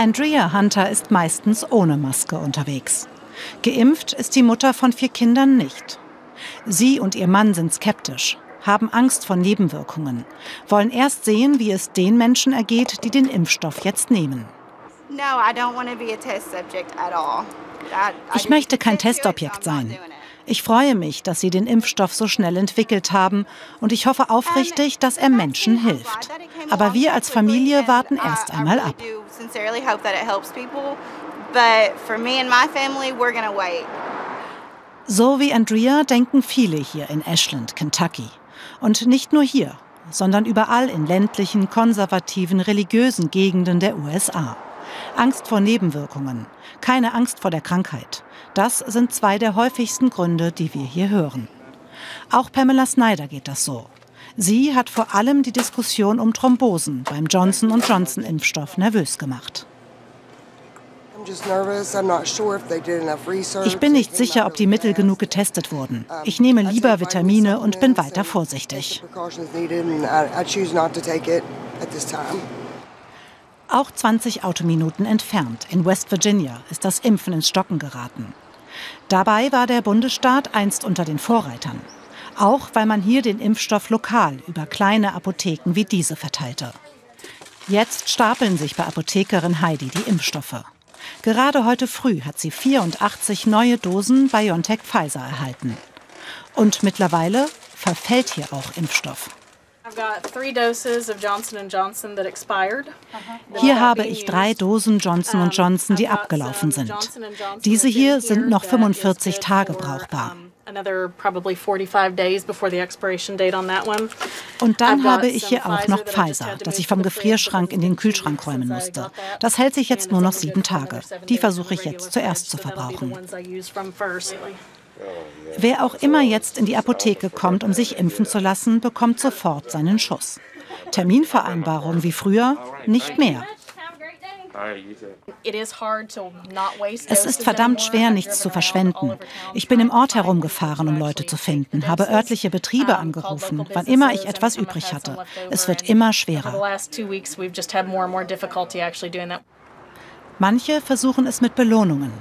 Andrea Hunter ist meistens ohne Maske unterwegs. Geimpft ist die Mutter von vier Kindern nicht. Sie und ihr Mann sind skeptisch, haben Angst vor Nebenwirkungen, wollen erst sehen, wie es den Menschen ergeht, die den Impfstoff jetzt nehmen. Ich möchte kein Testobjekt sein. Ich freue mich, dass Sie den Impfstoff so schnell entwickelt haben und ich hoffe aufrichtig, dass er Menschen hilft. Aber wir als Familie warten erst einmal ab. So wie Andrea denken viele hier in Ashland, Kentucky. Und nicht nur hier, sondern überall in ländlichen, konservativen, religiösen Gegenden der USA. Angst vor Nebenwirkungen, keine Angst vor der Krankheit. Das sind zwei der häufigsten Gründe, die wir hier hören. Auch Pamela Snyder geht das so. Sie hat vor allem die Diskussion um Thrombosen beim Johnson Johnson Impfstoff nervös gemacht. Ich bin nicht sicher, ob die Mittel genug getestet wurden. Ich nehme lieber Vitamine und bin weiter vorsichtig. Auch 20 Autominuten entfernt, in West Virginia, ist das Impfen ins Stocken geraten. Dabei war der Bundesstaat einst unter den Vorreitern. Auch weil man hier den Impfstoff lokal über kleine Apotheken wie diese verteilte. Jetzt stapeln sich bei Apothekerin Heidi die Impfstoffe. Gerade heute früh hat sie 84 neue Dosen BioNTech Pfizer erhalten. Und mittlerweile verfällt hier auch Impfstoff. Hier habe ich drei Dosen Johnson Johnson, die abgelaufen sind. Diese hier sind noch 45 Tage brauchbar. Und dann habe ich hier auch noch Pfizer, das ich vom Gefrierschrank in den Kühlschrank räumen musste. Das hält sich jetzt nur noch sieben Tage. Die versuche ich jetzt zuerst zu verbrauchen. Wer auch immer jetzt in die Apotheke kommt, um sich impfen zu lassen, bekommt sofort seinen Schuss. Terminvereinbarung wie früher nicht mehr. Es ist verdammt schwer, nichts zu verschwenden. Ich bin im Ort herumgefahren, um Leute zu finden, habe örtliche Betriebe angerufen, wann immer ich etwas übrig hatte. Es wird immer schwerer. Manche versuchen es mit Belohnungen.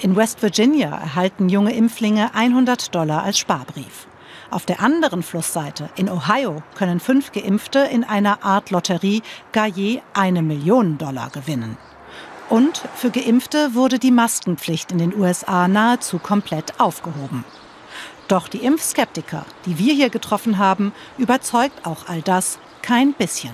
In West Virginia erhalten junge Impflinge 100 Dollar als Sparbrief. Auf der anderen Flussseite, in Ohio, können fünf Geimpfte in einer Art Lotterie gar je eine Million Dollar gewinnen. Und für Geimpfte wurde die Maskenpflicht in den USA nahezu komplett aufgehoben. Doch die Impfskeptiker, die wir hier getroffen haben, überzeugt auch all das kein bisschen.